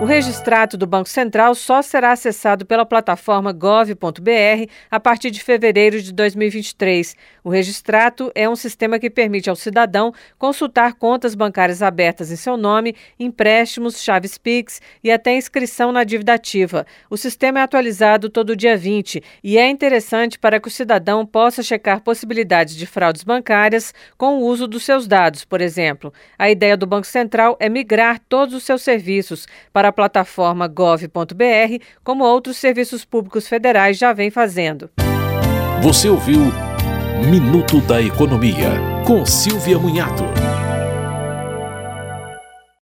O registrato do Banco Central só será acessado pela plataforma gov.br a partir de fevereiro de 2023. O registrato é um sistema que permite ao cidadão consultar contas bancárias abertas em seu nome, empréstimos, chaves Pix e até inscrição na dívida ativa. O sistema é atualizado todo dia 20 e é interessante para que o cidadão possa checar possibilidades de fraudes bancárias com o uso dos seus dados, por exemplo. A ideia do Banco Central é migrar todos os seus serviços para a plataforma gov.br, como outros serviços públicos federais já vêm fazendo. Você ouviu Minuto da Economia, com Silvia Munhato.